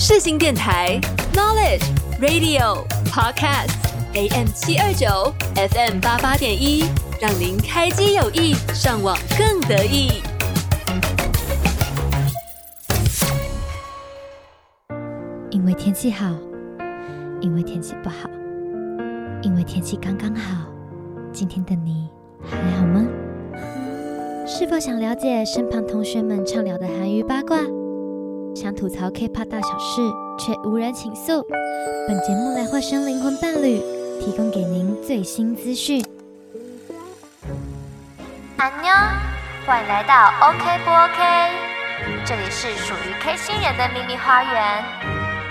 世新电台 Knowledge Radio Podcast AM 七二九 FM 八八点一，让您开机有益，上网更得意。因为天气好，因为天气不好，因为天气刚刚好。今天的你还好吗？是否想了解身旁同学们畅聊的韩娱八卦？想吐槽 K-pop 大小事，却无人倾诉。本节目来化身灵魂伴侣，提供给您最新资讯。安妞，欢迎来到 OK 不 OK？这里是属于 K 星人的秘密花园，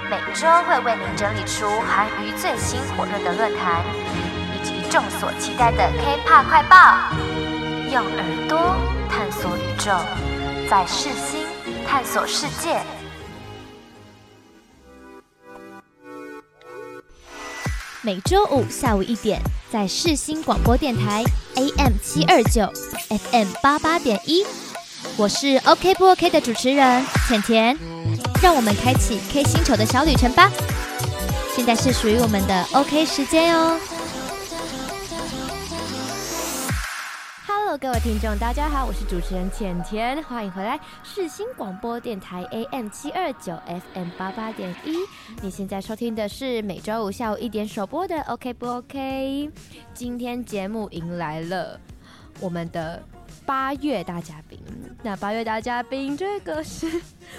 每周会为您整理出韩娱最新火热的论坛，以及众所期待的 K-pop 快报。用耳朵探索宇宙，在世心探索世界。每周五下午一点，在世新广播电台 AM 七二九 FM 八八点一，我是 OK 不 OK 的主持人浅浅，让我们开启 K 星球的小旅程吧。现在是属于我们的 OK 时间哦。各位听众，大家好，我是主持人浅田，欢迎回来世新广播电台 AM 七二九 FM 八八点一。你现在收听的是每周五下午一点首播的 OK 不 OK？今天节目迎来了我们的八月大嘉宾，那八月大嘉宾这个是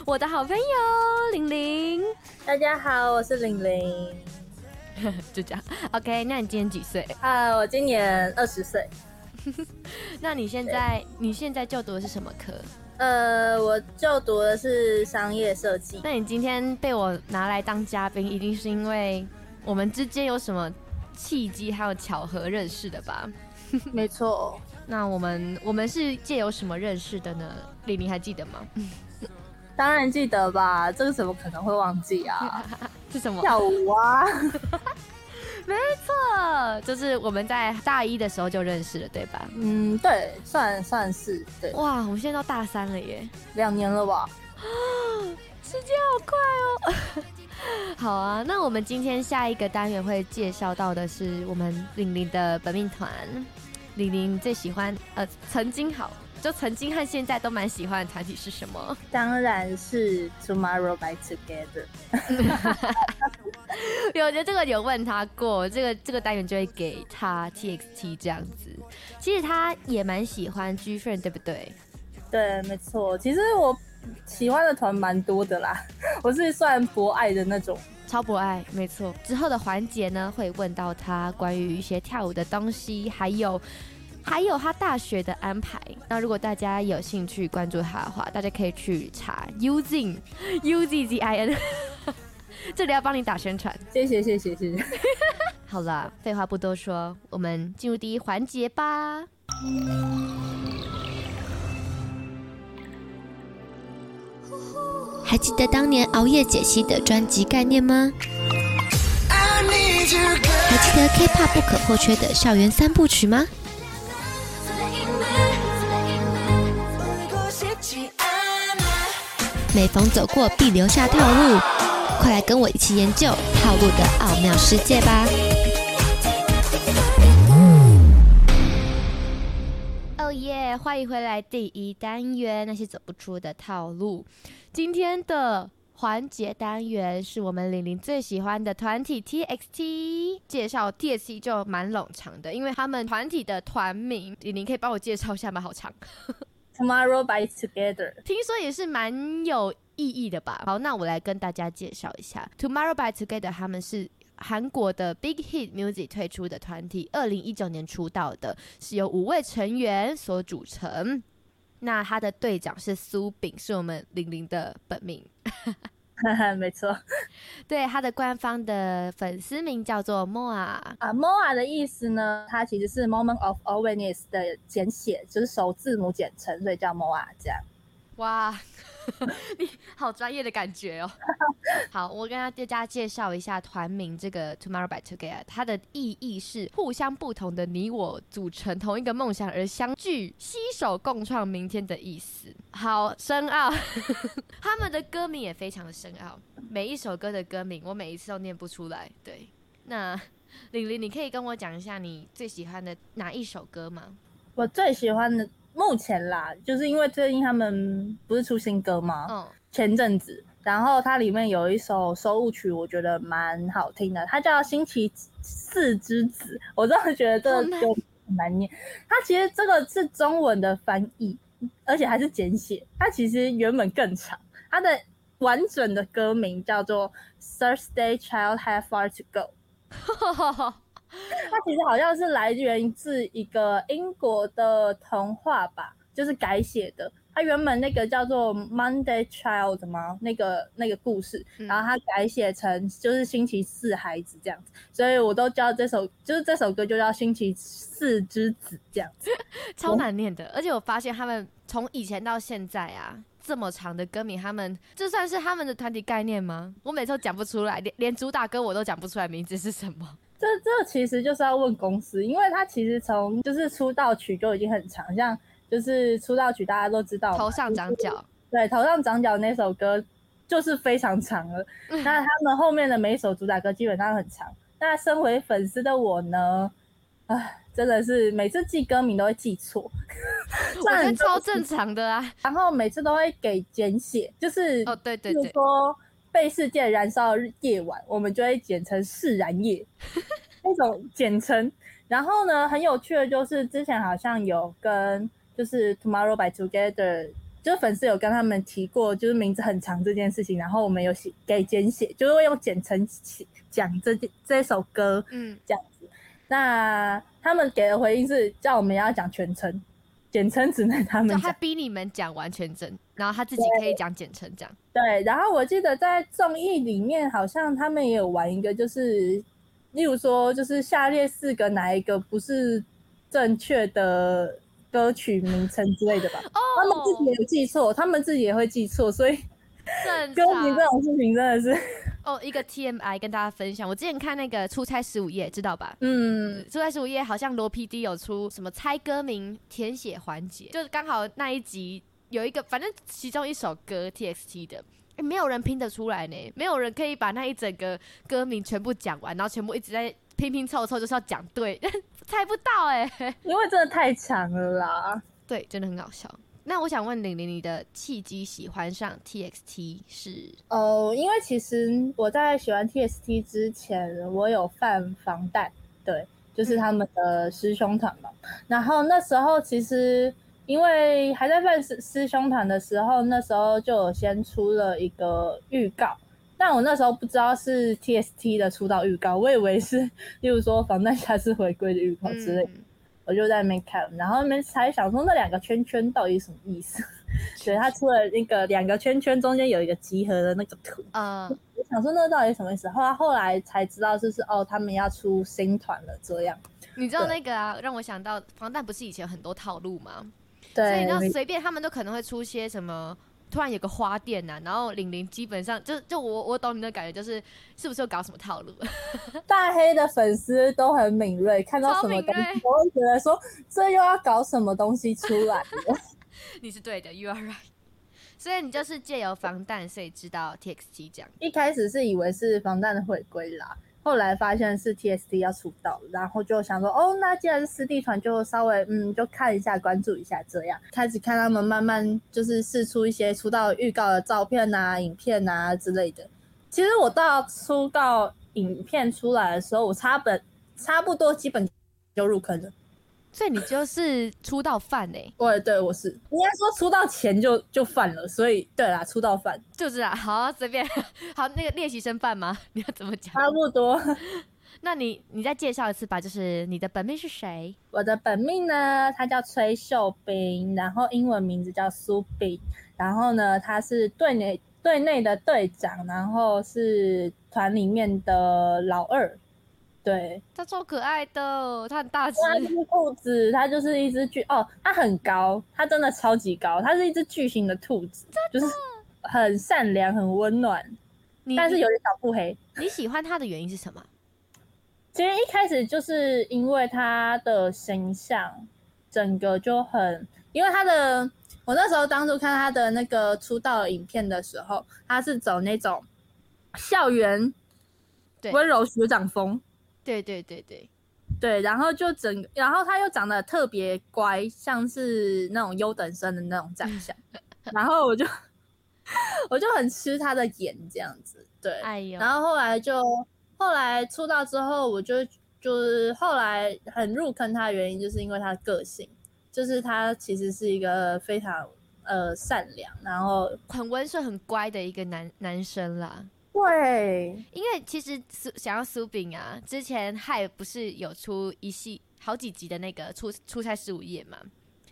我的好朋友玲玲。大家好，我是玲玲。就这样，OK？那你今年几岁？啊，我今年二十岁。那你现在你现在就读的是什么科？呃，我就读的是商业设计。那你今天被我拿来当嘉宾，一定是因为我们之间有什么契机还有巧合认识的吧？没错。那我们我们是借由什么认识的呢？李明还记得吗？当然记得吧，这个怎么可能会忘记啊？是什么？跳舞啊。没错，就是我们在大一的时候就认识了，对吧？嗯，对，算算是对。哇，我们现在到大三了耶，两年了吧？啊，时间好快哦。好啊，那我们今天下一个单元会介绍到的是我们玲玲的本命团，玲玲最喜欢呃，曾经好。就曾经和现在都蛮喜欢的团体是什么？当然是 Tomorrow by Together。有，我觉得这个有问他过，这个这个单元就会给他 TXT 这样子。其实他也蛮喜欢 GFRIEND，对不对？对，没错。其实我喜欢的团蛮多的啦，我是算博爱的那种，超博爱，没错。之后的环节呢，会问到他关于一些跳舞的东西，还有。还有他大学的安排。那如果大家有兴趣关注他的话，大家可以去查 Uzin U Z Z I N，这里要帮你打宣传。谢谢谢谢谢谢。好了，废话不多说，我们进入第一环节吧。还记得当年熬夜解析的专辑概念吗？还记得 K-pop 不可或缺的校园三部曲吗？每逢走过必留下套路，快来跟我一起研究套路的奥妙世界吧！哦耶，欢迎回来第一单元，那些走不出的套路。今天的环节单元是我们玲玲最喜欢的团体 TXT，介绍 TXT 就蛮冗长的，因为他们团体的团名，玲玲可以帮我介绍一下吗？好长。Tomorrow by Together，听说也是蛮有意义的吧？好，那我来跟大家介绍一下 Tomorrow by Together，他们是韩国的 Big Hit Music 推出的团体，二零一九年出道的，是由五位成员所组成。那他的队长是苏炳，是我们玲玲的本名。没错，对，他的官方的粉丝名叫做 MOA 啊，MOA 的意思呢，它其实是 Moment of Awareness 的简写，就是首字母简称，所以叫 MOA 这样。哇。你好专业的感觉哦！好，我跟大家介绍一下团名，这个 Tomorrow by Together，它的意义是互相不同的你我组成同一个梦想而相聚，携手共创明天的意思。好深奥，他们的歌名也非常的深奥。每一首歌的歌名，我每一次都念不出来。对，那 玲玲，你可以跟我讲一下你最喜欢的哪一首歌吗？我最喜欢的目前啦，就是因为最近他们不是出新歌吗？嗯，前阵子，然后它里面有一首收录曲，我觉得蛮好听的，它叫《星期四之子》，我真的觉得这个就很难念。它其实这个是中文的翻译。而且还是简写，它其实原本更长。它的完整的歌名叫做《Thursday Child Have Far to Go》。它其实好像是来源自一个英国的童话吧，就是改写的。它原本那个叫做《Monday Child》吗？那个那个故事，然后它改写成就是星期四孩子这样子，所以我都叫这首，就是这首歌就叫《星期四之子》这样子，超难念的。而且我发现他们从以前到现在啊，这么长的歌名，他们这算是他们的团体概念吗？我每次都讲不出来，连连主打歌我都讲不出来名字是什么。这这其实就是要问公司，因为他其实从就是出道曲就已经很长，像。就是出道曲，大家都知道。头上长角，对，头上长角那首歌就是非常长了。那他们后面的每一首主打歌基本上很长。那身为粉丝的我呢，唉，真的是每次记歌名都会记错，我 觉得超正常的啊。然后每次都会给简写，就是哦，对对对，就是说被世界燃烧的夜晚，我们就会简称释然夜 那种简称。然后呢，很有趣的就是之前好像有跟。就是 Tomorrow by Together，就是粉丝有跟他们提过，就是名字很长这件事情，然后我们有写给简写，就是会用简称讲这这首歌，嗯，这样子。那他们给的回应是叫我们要讲全称，简称只能他们讲。他逼你们讲完全真，然后他自己可以讲简称这样。对，然后我记得在综艺里面好像他们也有玩一个，就是例如说，就是下列四个哪一个不是正确的。歌曲名称之类的吧，oh, 他们自己也有记错，他们自己也会记错，所以歌名这种事情真的是哦。Oh, 一个 TMI 跟大家分享，我之前看那个出差十五夜，知道吧？嗯，出差十五夜好像罗 PD 有出什么猜歌名填写环节，就是刚好那一集有一个，反正其中一首歌 TXT 的，欸，没有人拼得出来呢，没有人可以把那一整个歌名全部讲完，然后全部一直在。拼拼凑凑就是要讲对，猜不到哎、欸，因为真的太强了啦。对，真的很搞笑。那我想问玲玲，你的契机喜欢上 TXT 是？哦，因为其实我在喜欢 TXT 之前，我有犯防弹，对，就是他们的师兄团嘛。嗯、然后那时候其实因为还在犯师师兄团的时候，那时候就有先出了一个预告。但我那时候不知道是 TXT 的出道预告，我以为是，例如说防弹下次回归的预告之类，嗯、我就在那边看，然后那边才想说那两个圈圈到底什么意思？所以他出了那个两个圈圈中间有一个集合的那个图啊，嗯、我想说那到底什么意思？后来后来才知道就是哦，他们要出新团了这样。你知道那个啊，让我想到防弹不是以前很多套路吗？对，所以你知道随便他们都可能会出些什么。突然有个花店呐、啊，然后玲玲基本上就就我我懂你的感觉，就是是不是又搞什么套路？大黑的粉丝都很敏锐，看到什么东西我会觉得说这又要搞什么东西出来。你是对的，You are right。所以你就是借由防弹，所以知道 TXT 这样。一开始是以为是防弹的回归啦。后来发现是 TST 要出道，然后就想说，哦，那既然是师弟团，就稍微嗯，就看一下，关注一下，这样开始看他们慢慢就是试出一些出道预告的照片啊、影片啊之类的。其实我到出道影片出来的时候，我差本差不多基本就入坑了。所以你就是出道犯哎、欸？对对，我是应该说出道前就就犯了，所以对啦，出道犯就是啊。好，随便，好，那个练习生犯吗？你要怎么讲？差不多。那你你再介绍一次吧，就是你的本命是谁？我的本命呢，他叫崔秀彬，然后英文名字叫苏炳，然后呢，他是队内队内的队长，然后是团里面的老二。对，它超可爱的，它很大只，它就是兔子，它就是一只巨哦，它很高，它真的超级高，它是一只巨型的兔子，就是很善良、很温暖，但是有点小腹黑。你喜欢它的原因是什么？其实一开始就是因为它的形象，整个就很，因为它的，我那时候当初看他的那个出道影片的时候，他是走那种。校园对温柔学长风，对对对对。对，然后就整个，然后他又长得特别乖，像是那种优等生的那种长相，然后我就我就很吃他的眼这样子，对，哎呦，然后后来就后来出道之后，我就就是后来很入坑他的原因，就是因为他的个性，就是他其实是一个非常呃善良，然后很温顺、很乖的一个男男生啦。对，因为其实苏想要苏炳啊，之前 HYBE 不是有出一系好几集的那个出出差十五夜嘛？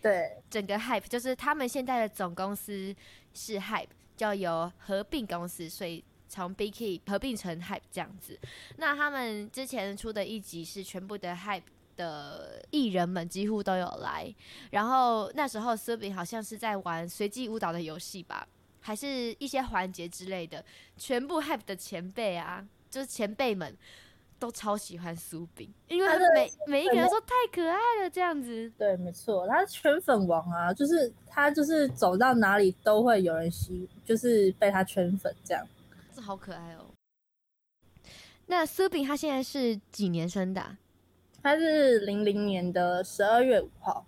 对，整个 Hype 就是他们现在的总公司是 Hype，叫由合并公司，所以从 Big Hit 合并成 Hype 这样子。那他们之前出的一集是全部的 Hype 的艺人们几乎都有来，然后那时候苏炳好像是在玩随机舞蹈的游戏吧。还是一些环节之类的，全部 HYBE 的前辈啊，就是前辈们都超喜欢苏炳，因为他们每每一个人说太可爱了，这样子。对，没错，他是圈粉王啊，就是他就是走到哪里都会有人喜，就是被他圈粉这样。这好可爱哦。那苏炳他现在是几年生的啊？他是零零年的十二月五号，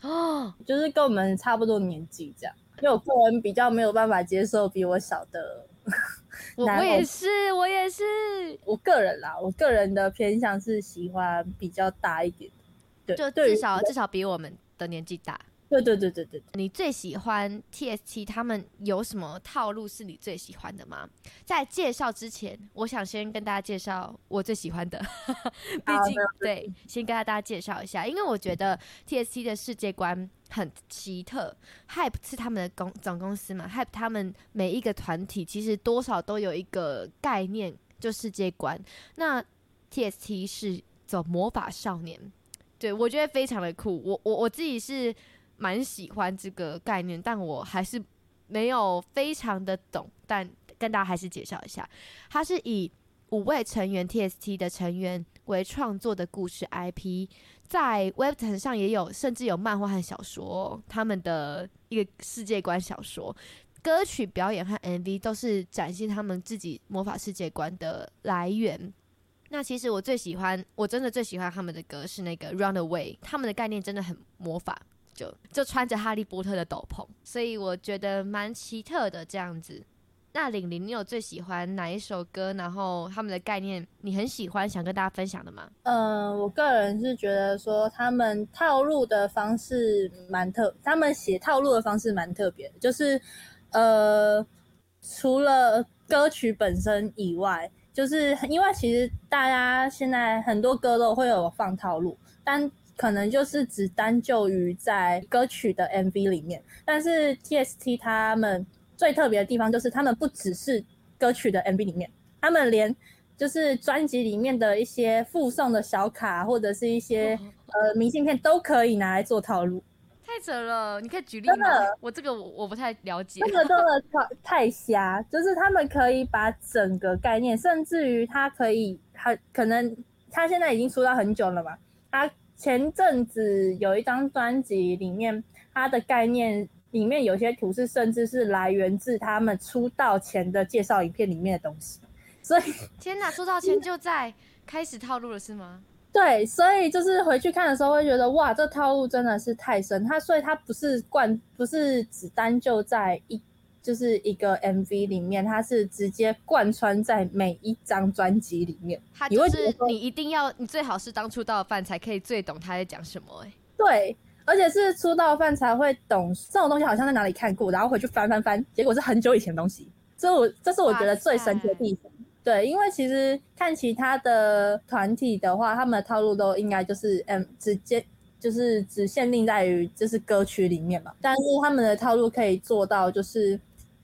哦，就是跟我们差不多年纪这样。因为我个人比较没有办法接受比我小的我，我也是，我也是。我个人啦，我个人的偏向是喜欢比较大一点的，对，就至少至少比我们的年纪大。对对对对对，你最喜欢 TST 他们有什么套路是你最喜欢的吗？在介绍之前，我想先跟大家介绍我最喜欢的，毕竟对，先跟大家介绍一下，因为我觉得 TST 的世界观很奇特。，Hype 是他们的公总公司嘛？Hype 他们每一个团体其实多少都有一个概念，就世界观。那 T.S.T 是走魔法少年，对，我觉得非常的酷。我我我自己是。蛮喜欢这个概念，但我还是没有非常的懂。但跟大家还是介绍一下，它是以五位成员 T.S.T 的成员为创作的故事 IP，在 Web 上也有，甚至有漫画和小说。他们的一个世界观小说、歌曲表演和 MV 都是展现他们自己魔法世界观的来源。那其实我最喜欢，我真的最喜欢他们的歌是那个 Runaway，他们的概念真的很魔法。就就穿着哈利波特的斗篷，所以我觉得蛮奇特的这样子。那玲玲，你有最喜欢哪一首歌？然后他们的概念你很喜欢，想跟大家分享的吗？嗯、呃，我个人是觉得说他们套路的方式蛮特，他们写套路的方式蛮特别的，就是呃，除了歌曲本身以外，就是因为其实大家现在很多歌都会有放套路，但可能就是只单就于在歌曲的 MV 里面，但是 TST 他们最特别的地方就是他们不只是歌曲的 MV 里面，他们连就是专辑里面的一些附送的小卡或者是一些呃明信片都可以拿来做套路，太扯了！你可以举例吗？真的，我这个我我不太了解。这个真的太太瞎，就是他们可以把整个概念，甚至于他可以，他可能他现在已经出道很久了嘛，他。前阵子有一张专辑里面，他的概念里面有些图是甚至是来源自他们出道前的介绍影片里面的东西，所以 天哪，出道前就在开始套路了是吗？对，所以就是回去看的时候会觉得哇，这套路真的是太深，它所以它不是贯，不是只单就在一。就是一个 MV 里面，它是直接贯穿在每一张专辑里面。它就是你一定要，你最好是当出道的饭才可以最懂他在讲什么。哎，对，而且是出道饭才会懂这种东西，好像在哪里看过，然后回去翻翻翻，结果是很久以前的东西。这我这是我觉得最神奇的地方。对，因为其实看其他的团体的话，他们的套路都应该就是嗯，直接就是只限定在于就是歌曲里面嘛，但是他们的套路可以做到就是。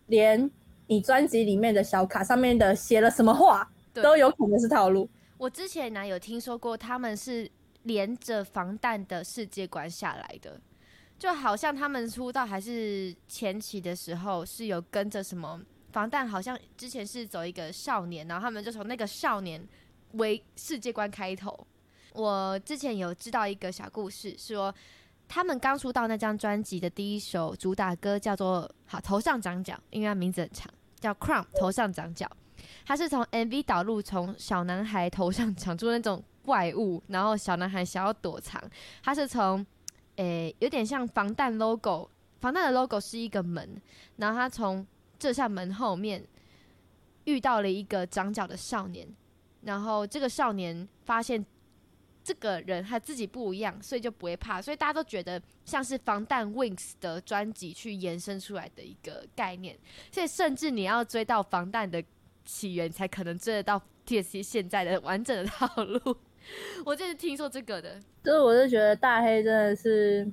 连你专辑里面的小卡上面的写了什么话，都有可能是套路。我之前呢有听说过，他们是连着防弹的世界观下来的，就好像他们出道还是前期的时候是有跟着什么防弹，好像之前是走一个少年，然后他们就从那个少年为世界观开头。我之前有知道一个小故事，说。他们刚出道那张专辑的第一首主打歌叫做“好头上长角”，因为他名字很长，叫 Crown 头上长角。他是从 MV 导入，从小男孩头上长出那种怪物，然后小男孩想要躲藏。他是从，诶、有点像防弹 logo，防弹的 logo 是一个门，然后他从这扇门后面遇到了一个长角的少年，然后这个少年发现。这个人他自己不一样，所以就不会怕，所以大家都觉得像是防弹 Wings 的专辑去延伸出来的一个概念，所以甚至你要追到防弹的起源，才可能追得到 T. S. C. 现在的完整的套路。我就是听说这个的，就是我是觉得大黑真的是，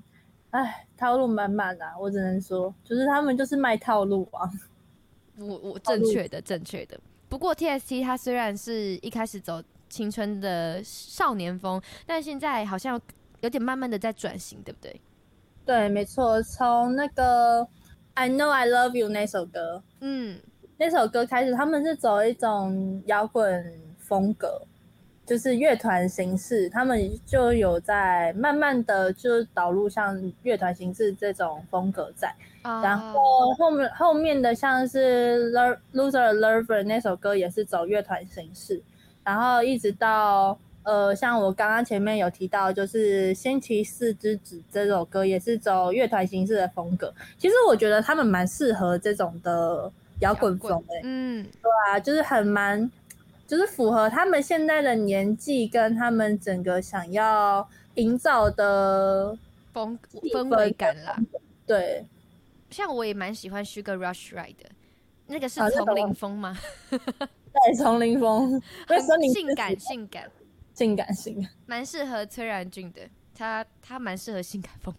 哎，套路满满啊！我只能说，就是他们就是卖套路啊。我我正确的正确的，不过 TST 它虽然是一开始走。青春的少年风，但现在好像有点慢慢的在转型，对不对？对，没错。从那个《I Know I Love You》那首歌，嗯，那首歌开始，他们是走一种摇滚风格，就是乐团形式，他们就有在慢慢的就导入像乐团形式这种风格在。啊、然后后面后面的像是《Loser Lover》那首歌也是走乐团形式。然后一直到呃，像我刚刚前面有提到，就是《星期四之子》这首歌也是走乐团形式的风格。其实我觉得他们蛮适合这种的摇滚风诶、欸，嗯，对啊，就是很蛮，就是符合他们现在的年纪跟他们整个想要营造的风氛围感啦。对，像我也蛮喜欢 Sugar Rush Ride 的，那个是 丛林风吗？啊在丛林风，很性感，性感，性感，性感，蛮适合崔然俊的。他他蛮适合性感风，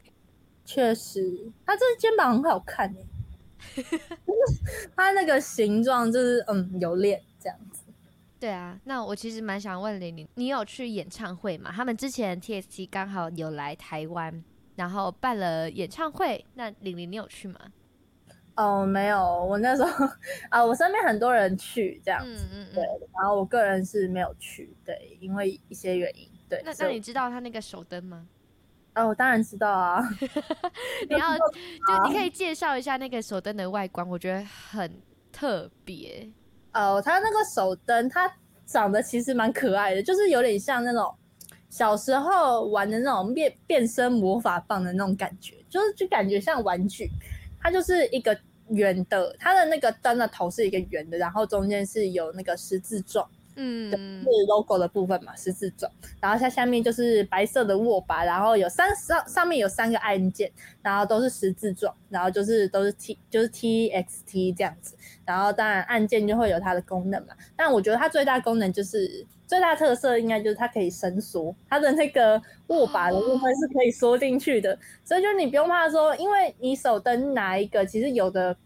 确实，他这肩膀很好看诶，他那个形状就是嗯有练这样子。对啊，那我其实蛮想问玲玲，你有去演唱会吗？他们之前 TST 刚好有来台湾，然后办了演唱会，那玲玲你有去吗？哦，没有，我那时候啊，我身边很多人去这样子，嗯嗯嗯对，然后我个人是没有去，对，因为一些原因，对。那那你知道他那个手灯吗？哦，我当然知道啊。你要 就你可以介绍一下那个手灯的外观，我觉得很特别。哦，它那个手灯，它长得其实蛮可爱的，就是有点像那种小时候玩的那种变变身魔法棒的那种感觉，就是就感觉像玩具。它就是一个圆的，它的那个灯的头是一个圆的，然后中间是有那个十字状，嗯，是 logo 的部分嘛，十字状。然后它下面就是白色的握把，然后有三上上面有三个按键，然后都是十字状，然后就是都是 T 就是 TXT 这样子。然后当然按键就会有它的功能嘛，但我觉得它最大功能就是。最大特色应该就是它可以伸缩，它的那个握把的部分是可以缩进去的，所以就你不用怕说，因为你手灯拿一个，其实有的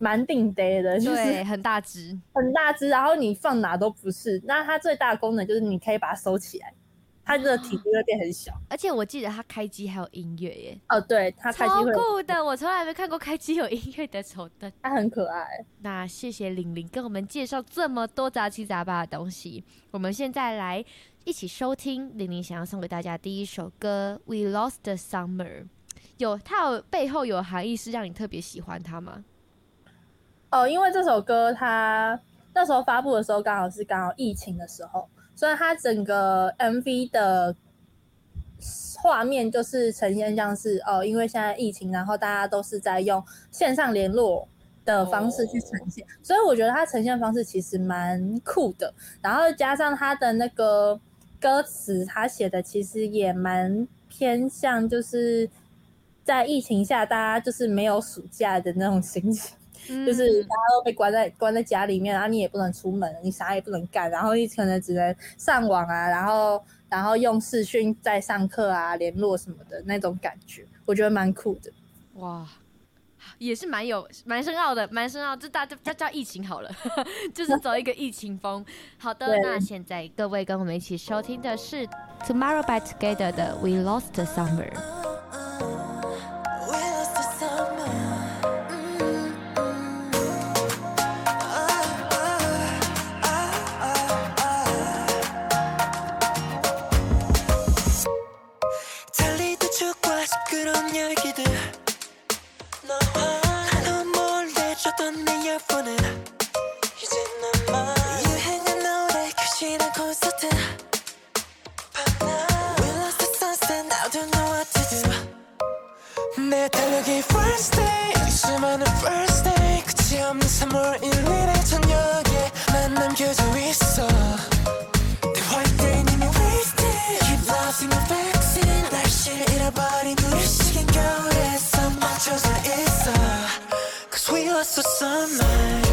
蛮顶呆的，就是很大只，很大只，然后你放哪都不是。那它最大的功能就是你可以把它收起来。它的体积会变很小，而且我记得它开机还有音乐耶。哦，对，它开机会超酷的，我从来没看过开机有音乐的手灯，它很可爱。那谢谢玲玲跟我们介绍这么多杂七杂八的东西，我们现在来一起收听玲玲想要送给大家第一首歌《We Lost the Summer》。有它有背后有含义是让你特别喜欢它吗？哦，因为这首歌它那时候发布的时候刚好是刚好疫情的时候。所以它整个 MV 的画面就是呈现像是哦，因为现在疫情，然后大家都是在用线上联络的方式去呈现，哦、所以我觉得它呈现方式其实蛮酷的。然后加上它的那个歌词，它写的其实也蛮偏向，就是在疫情下大家就是没有暑假的那种心情。就是大家都被关在关在家里面，然后你也不能出门，你啥也不能干，然后你可能只能上网啊，然后然后用视讯在上课啊，联络什么的那种感觉，我觉得蛮酷的。哇，也是蛮有蛮深奥的，蛮深奥。这大家叫叫疫情好了，就是走一个疫情风。好的，那现在各位跟我们一起收听的是 Tomorrow by Together 的 We Lost 그런 얘기들 너와 너 몰래 줬던 내 이어폰은 이제 나만 유행한 노래 귀신한 콘서트 밤낮 We lost the sunset now don't know what to do 내 달력이 first day 수많은 first day 끝이 없는 3월 1일의 저녁에 난 남겨져 있어 내 화이트 님이 wasted Keep love in the vaccine 날씨를 잃어버린 just an answer. Cause we lost so summer.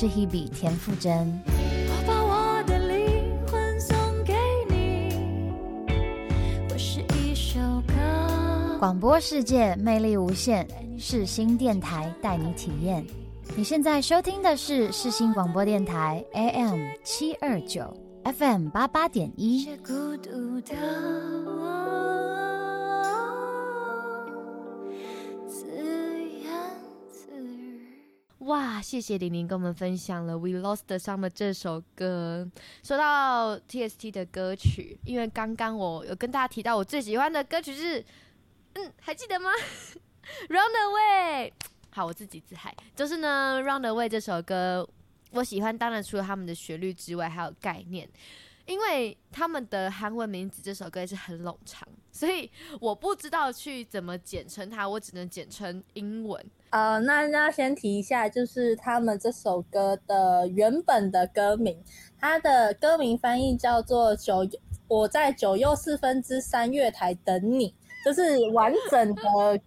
是 Hebe 田馥甄。我把我的灵魂送给你，我是一首歌。广播世界魅力无限，世新电台带你体验。你现在收听的是世新广播电台 AM 七二九 FM 八八点一。孤独的哇，谢谢玲玲跟我们分享了《We Lost Summer》这首歌。说到 TST 的歌曲，因为刚刚我有跟大家提到，我最喜欢的歌曲是，嗯，还记得吗？Run Away。好，我自己自嗨。就是呢，《Run Away》这首歌，我喜欢，当然除了他们的旋律之外，还有概念。因为他们的韩文名字这首歌也是很冗长，所以我不知道去怎么简称它，我只能简称英文。呃，那要先提一下，就是他们这首歌的原本的歌名，它的歌名翻译叫做九《我在九又四分之三月台等你》，就是完整的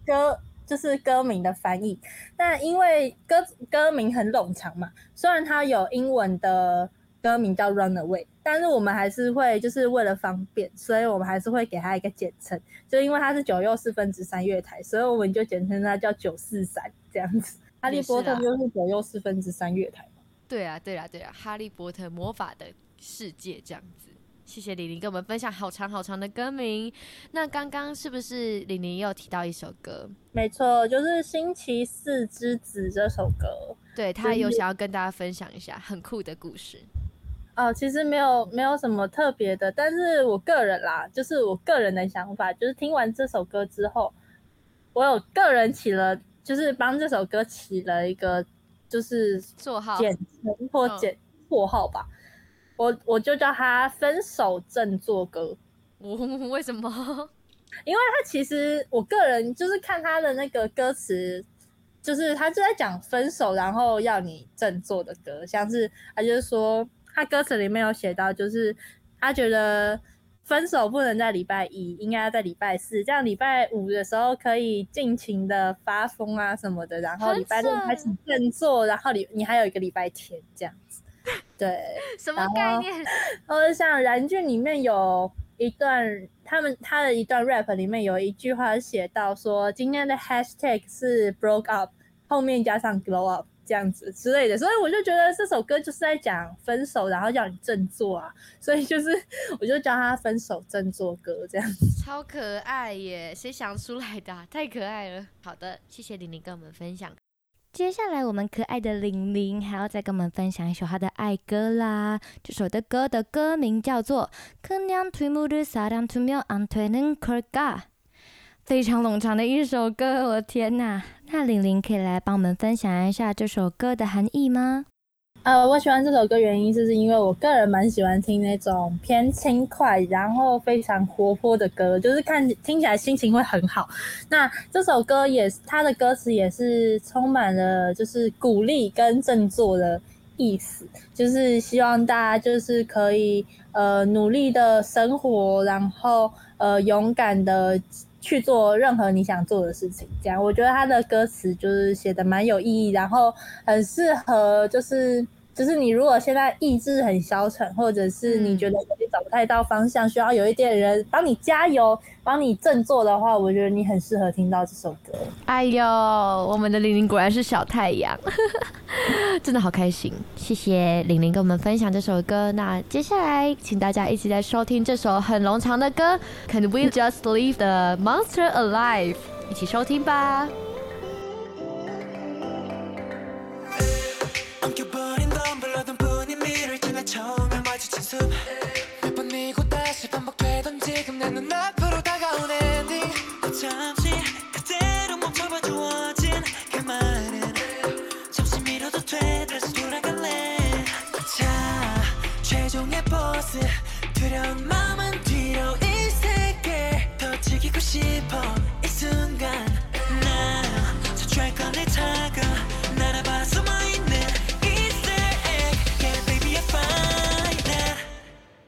歌，就是歌名的翻译。但因为歌歌名很冗长嘛，虽然它有英文的。歌名叫 Run Away，但是我们还是会就是为了方便，所以我们还是会给他一个简称，就因为它是九又四分之三月台，所以我们就简称它叫九四三这样子。哈利波特就是九又四分之三月台嘛。对啊，对啊，对啊，哈利波特魔法的世界这样子。谢谢李玲跟我们分享好长好长的歌名。那刚刚是不是李玲又提到一首歌？没错，就是星期四之子这首歌。对，他有想要跟大家分享一下很酷的故事。哦，其实没有没有什么特别的，但是我个人啦，就是我个人的想法，就是听完这首歌之后，我有个人起了，就是帮这首歌起了一个就是绰号，简称或简绰号吧，我我就叫他分手振作歌。我 为什么？因为他其实我个人就是看他的那个歌词，就是他就在讲分手，然后要你振作的歌，像是他就是说。他歌词里面有写到，就是他觉得分手不能在礼拜一，应该要在礼拜四，这样礼拜五的时候可以尽情的发疯啊什么的，然后礼拜六开始振作，然后你你还有一个礼拜天这样子，对，什么概念？然后像燃剧里面有一段，他们他的一段 rap 里面有一句话写到说，今天的 hashtag 是 broke up，后面加上 glow up。这样子之类的，所以我就觉得这首歌就是在讲分手，然后叫你振作啊，所以就是我就叫他分手振作歌这样子。超可爱耶，谁想出来的啊？太可爱了。好的，谢谢玲玲跟我们分享。接下来我们可爱的玲玲还要再跟我们分享一首她的爱歌啦。这首的歌的歌名叫做《그냥둘무를사랑두면안되는걸까》。 非常冗长的一首歌，我的天呐！那玲玲可以来帮我们分享一下这首歌的含义吗？呃，我喜欢这首歌原因就是因为我个人蛮喜欢听那种偏轻快，然后非常活泼的歌，就是看听起来心情会很好。那这首歌也是它的歌词也是充满了就是鼓励跟振作的意思，就是希望大家就是可以呃努力的生活，然后呃勇敢的。去做任何你想做的事情，这样。我觉得他的歌词就是写的蛮有意义，然后很适合，就是就是你如果现在意志很消沉，或者是你觉得自己找不太到方向，需要有一点人帮你加油，帮你振作的话，我觉得你很适合听到这首歌。哎呦，我们的玲玲果然是小太阳，真的好开心！谢谢玲玲跟我们分享这首歌。那接下来，请大家一起来收听这首很冗长的歌，Can We Just Leave the Monster Alive？一起收听吧。 모습 몇번 미고 다시 반복되던 지금 내 눈앞으로 다가온 엔딩 잠시 그대로 멈춰봐 주어진 그 말은 잠시 미뤄도 돼 다시 돌아갈래. 자 최종의 버스 두려운 마음은 뒤로 이 세계 더 지키고 싶어. 이 순간 나 저출간을 차가 날아봐 숨어있는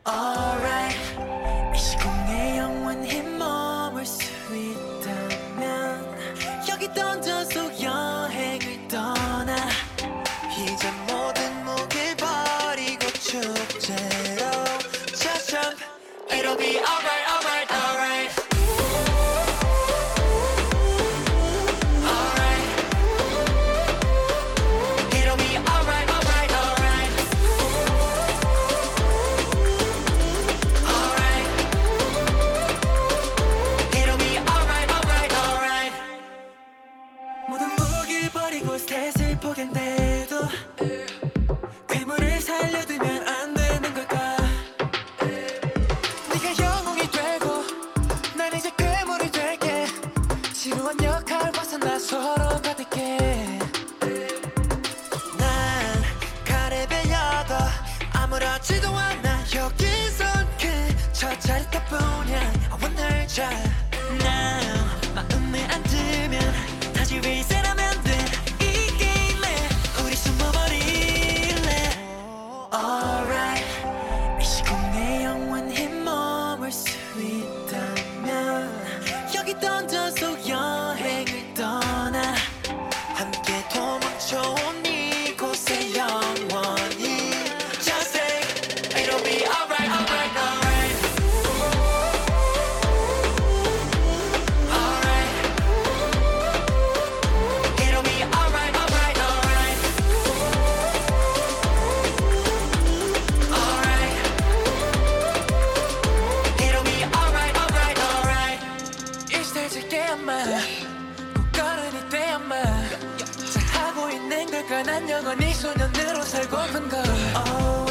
alright. 내가 난 영원히 소년으로 살고픈 걸. 어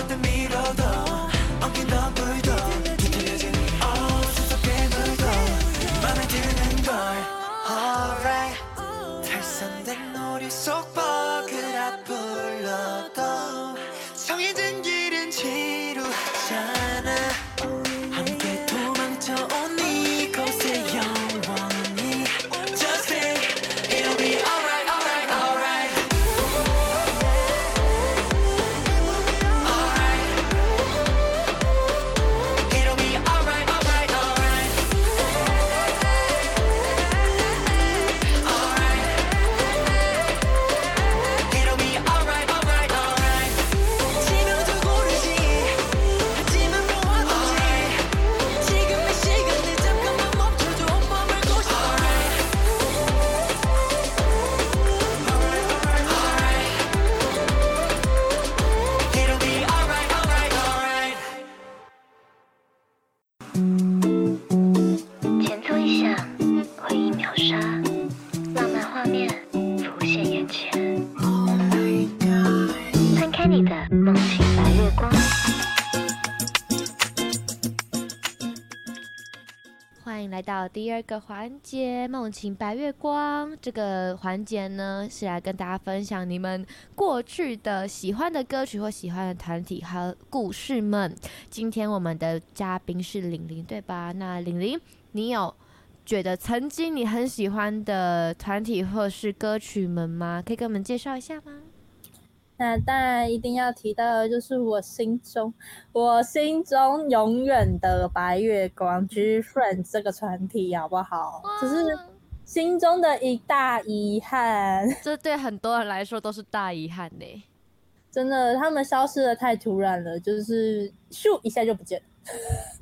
二个环节《梦情白月光》。这个环节呢，是来跟大家分享你们过去的喜欢的歌曲或喜欢的团体和故事们。今天我们的嘉宾是玲玲，对吧？那玲玲，你有觉得曾经你很喜欢的团体或是歌曲们吗？可以给我们介绍一下吗？那当然一定要提到的就是我心中，我心中永远的白月光 GFriends 这个团体，好不好？只是心中的一大遗憾。这对很多人来说都是大遗憾呢。真的，他们消失的太突然了，就是咻一下就不见了。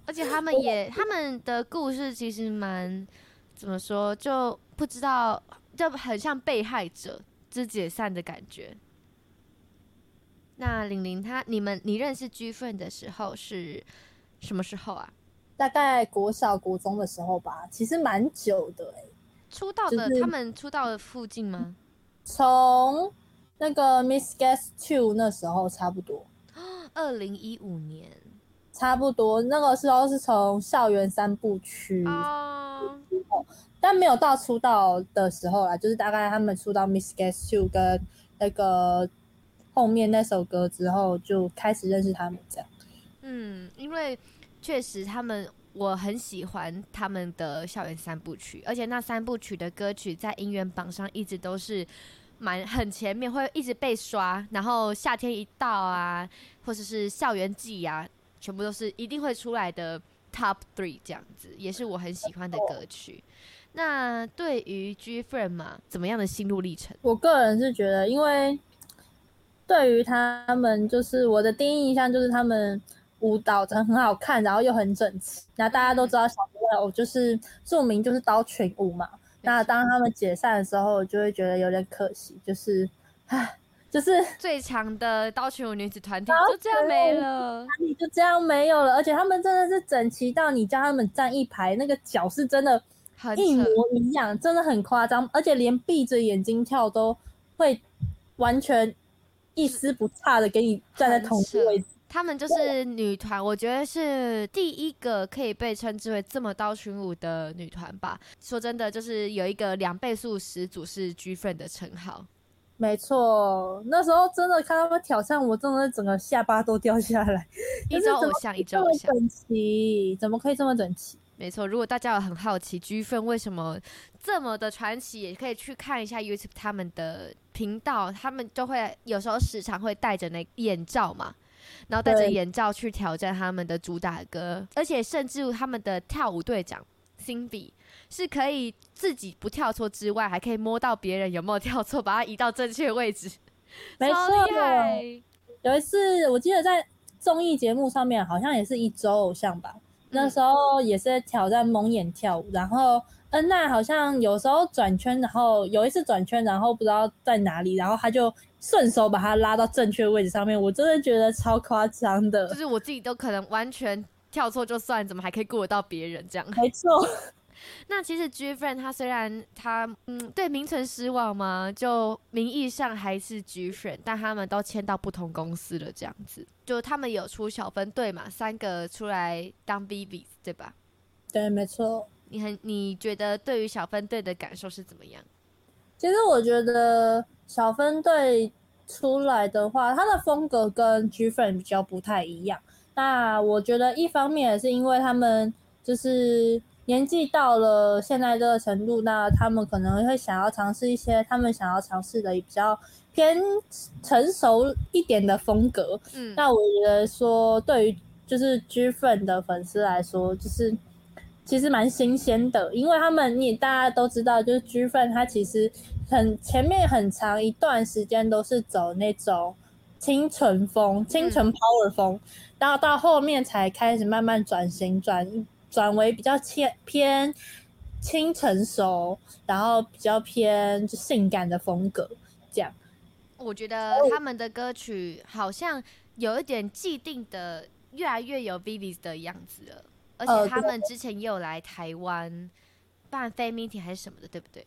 而且他们也，他们的故事其实蛮怎么说，就不知道，就很像被害者之解散的感觉。那玲玲她，你们你认识 GFriends 的时候是什么时候啊？大概国小国中的时候吧，其实蛮久的哎、欸。出道的、就是、他们出道的附近吗？从那个 Miss Guess Two 那时候差不多。二零一五年，差不多那个时候是从校园三部曲哦，oh. 但没有到出道的时候啦，就是大概他们出道 Miss Guess Two 跟那个。后面那首歌之后，就开始认识他们这样。嗯，因为确实他们我很喜欢他们的校园三部曲，而且那三部曲的歌曲在音源榜上一直都是蛮很前面，会一直被刷。然后夏天一到啊，或者是校园季啊，全部都是一定会出来的 Top Three 这样子，也是我很喜欢的歌曲。那对于 GFriends 嘛，怎么样的心路历程？我个人是觉得，因为。对于他们，就是我的第一印象就是他们舞蹈真的很好看，然后又很整齐。那大家都知道小朋友就是著名就是刀群舞嘛。那当他们解散的时候，就会觉得有点可惜，就是唉，就是最强的刀群舞女子团体就这样没了，你就这样没有了。而且他们真的是整齐到你叫他们站一排，那个脚是真的，一模一样，真的很夸张。而且连闭着眼睛跳都会完全。一丝不差的给你站在同一位置，他们就是女团，我觉得是第一个可以被称之为这么刀群舞的女团吧。说真的，就是有一个两倍速始祖是 GFriends 的称号。没错，那时候真的看他们挑战，我真的整个下巴都掉下来。一周偶像，一周偶像，整齐，怎么可以这么整齐？没错，如果大家有很好奇 GFriends 为什么这么的传奇，也可以去看一下 YouTube 他们的频道，他们就会有时候时常会戴着那眼罩嘛，然后戴着眼罩去挑战他们的主打歌，而且甚至他们的跳舞队长 Simbi 是可以自己不跳错之外，还可以摸到别人有没有跳错，把它移到正确位置，没错。有一次我记得在综艺节目上面，好像也是一周偶像吧。那时候也是挑战蒙眼跳舞，然后恩娜好像有时候转圈，然后有一次转圈，然后不知道在哪里，然后他就顺手把他拉到正确位置上面，我真的觉得超夸张的，就是我自己都可能完全跳错就算，怎么还可以顾得到别人这样？没错，那其实 GFriend 他虽然他嗯对名存实亡嘛，就名义上还是 GFriend，但他们都签到不同公司了，这样子。就他们有出小分队嘛，三个出来当 VIVIZ 对吧？对，没错。你很你觉得对于小分队的感受是怎么样？其实我觉得小分队出来的话，他的风格跟 GFriend 比较不太一样。那我觉得一方面也是因为他们就是。年纪到了现在这个程度，那他们可能会想要尝试一些他们想要尝试的比较偏成熟一点的风格。嗯，那我觉得说对于就是 GFriend 的粉丝来说，就是其实蛮新鲜的，因为他们你大家都知道，就是 GFriend 它其实很前面很长一段时间都是走那种清纯风、清纯 power 风，然后、到后面才开始慢慢转型转。转为比较偏偏轻成熟，然后比较偏就性感的风格，这样。我觉得他们的歌曲好像有一点既定的，越来越有 Vivis 的样子了。而且他们之前也有来台湾办 fan meeting 还是什么的，对不对？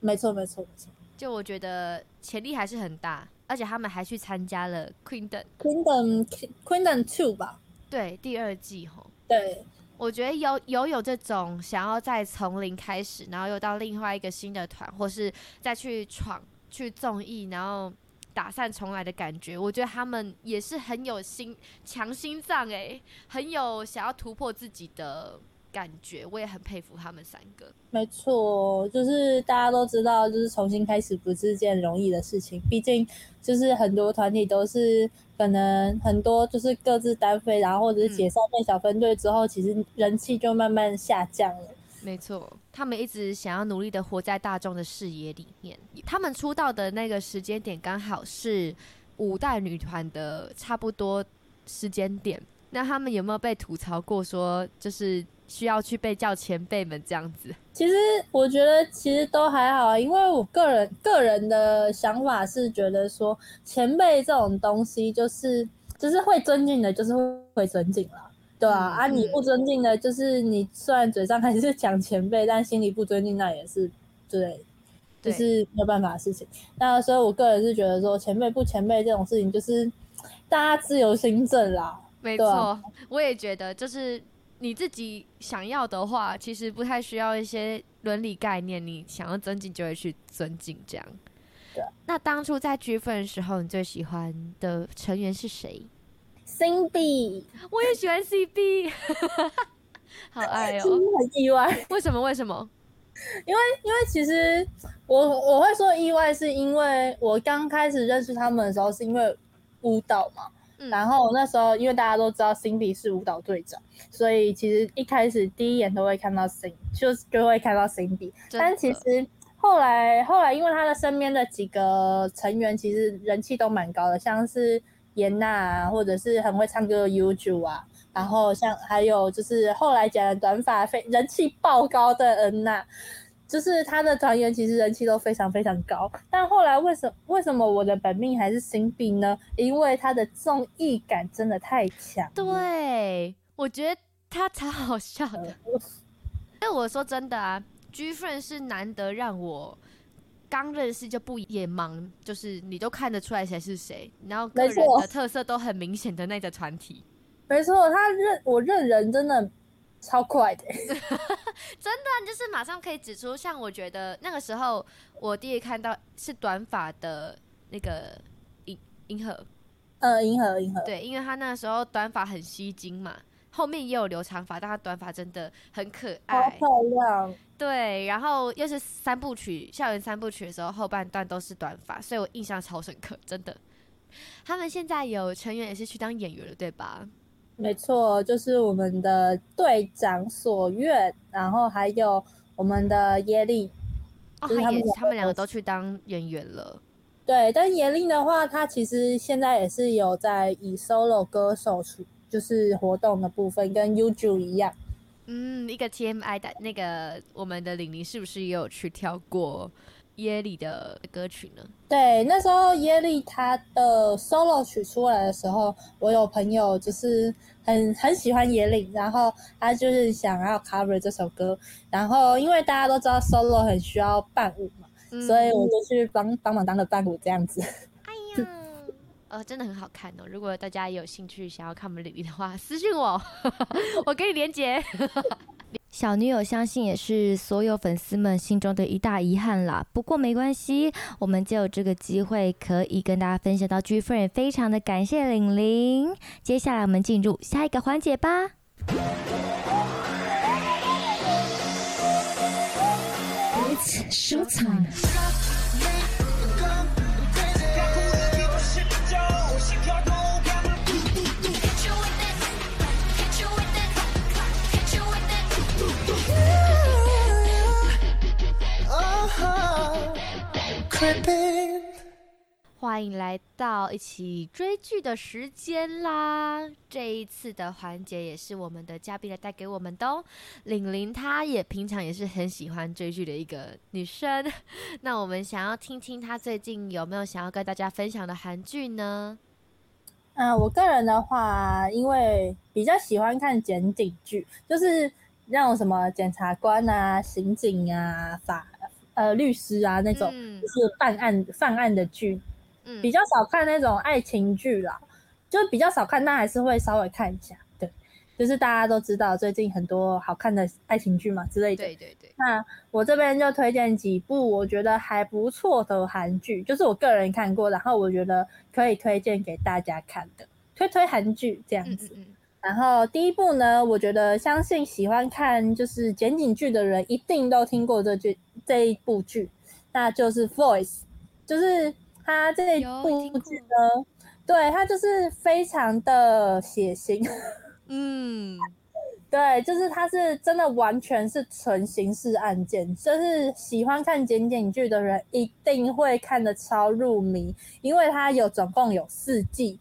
没错，没错，没错。就我觉得潜力还是很大，而且他们还去参加了 Queendom Queendom Queendom Two 吧？对，第二季吼。对。我觉得有有有这种想要再从零开始，然后又到另外一个新的团，或是再去闯去综艺，然后打散重来的感觉。我觉得他们也是很有心强心脏诶，很有想要突破自己的。感觉我也很佩服他们三个。没错，就是大家都知道，就是重新开始不是件容易的事情。毕竟，就是很多团体都是可能很多就是各自单飞，然后或者是解散变小分队之后，嗯、其实人气就慢慢下降了。没错，他们一直想要努力的活在大众的视野里面。他们出道的那个时间点刚好是五代女团的差不多时间点。那他们有没有被吐槽过说就是？需要去被叫前辈们这样子，其实我觉得其实都还好，因为我个人个人的想法是觉得说前辈这种东西就是就是会尊敬的，就是会尊敬了，对啊，嗯、啊，你不尊敬的，就是你虽然嘴上还是讲前辈，但心里不尊敬，那也是对，就是没有办法的事情。那所以我个人是觉得说前辈不前辈这种事情，就是大家自由心证啦。没错，啊、我也觉得就是。你自己想要的话，其实不太需要一些伦理概念。你想要尊敬，就会去尊敬这样。对。那当初在 GFriend 的时候，你最喜欢的成员是谁？Cindy，。我也喜欢 CB。好爱哦、喔。很意外。为什么？为什么？因为因为其实我我会说意外，是因为我刚开始认识他们的时候，是因为舞蹈嘛。然后那时候，因为大家都知道 Cindy 是舞蹈队长，所以其实一开始第一眼都会看到 Cindy，就就会看到 Cindy，。但其实后来后来，因为他的身边的几个成员其实人气都蛮高的，像是颜娜啊，或者是很会唱歌的 Yuju 啊，然后像还有就是后来剪了短发非人气爆高的恩娜。就是他的团员其实人气都非常非常高，但后来为什么为什么我的本命还是 Sinbi 呢？因为他的综艺感真的太强。对，我觉得他超好笑的。那我说真的啊，GFriend 是难得让我刚认识就不眼盲，就是你都看得出来谁是谁，然后个人的特色都很明显的那个团体。没错，他认我认人真的。超快的，真的就是马上可以指出。像我觉得那个时候，我第一看到是短发的那个银银河，呃，银河银河，对，因为他那个时候短发很吸睛嘛，后面也有留长发，但他短发真的很可爱，好漂亮。对，然后又是三部曲，校园三部曲的时候，后半段都是短发，所以我印象超深刻，真的。他们现在有成员也是去当演员了，对吧？没错，就是我们的队长所愿，然后还有我们的耶利，哦，就是他们他们两个都去当演员了。对，但耶令的话，他其实现在也是有在以 solo 歌手出，就是活动的部分跟 Yuju 一样。嗯，一个 TMI 的那个我们的玲玲是不是也有去跳过耶利的歌曲呢？对，那时候耶利他的 solo 曲出来的时候，我有朋友就是很很喜欢耶利，然后他就是想要 cover 这首歌，然后因为大家都知道 solo 很需要伴舞嘛，嗯、所以我就去帮帮忙当了伴舞这样子。哎呀，呃，真的很好看哦！如果大家有兴趣想要看我们李李的话，私信我，我给你连结。小女友相信也是所有粉丝们心中的一大遗憾啦。不过没关系，我们就有这个机会可以跟大家分享到 G-Friend 非常的感谢玲玲。接下来我们进入下一个环节吧。It's showtime. 欢迎来到一起追剧的时间啦！这一次的环节也是我们的嘉宾来带给我们的哦。玲玲她也平常也是很喜欢追剧的一个女生，那我们想要听听她最近有没有想要跟大家分享的韩剧呢？嗯，我个人的话，因为比较喜欢看检警剧，就是那种什么检察官啊、刑警啊、法。呃，律师啊，那种就是办案、犯案的剧，嗯，比较少看那种爱情剧啦，就比较少看，但还是会稍微看一下。对，就是大家都知道最近很多好看的爱情剧嘛之类的。对对对。那我这边就推荐几部我觉得还不错的韩剧，就是我个人看过，然后我觉得可以推荐给大家看的，推推韩剧这样子。嗯嗯嗯然后第一部呢，我觉得相信喜欢看就是检警剧的人一定都听过这剧这一部剧，那就是《Voice》，就是它这一部剧呢，对，它就是非常的血腥，嗯，对，就是它是真的完全是纯刑事案件，就是喜欢看检警剧的人一定会看得超入迷，因为它有总共有四季。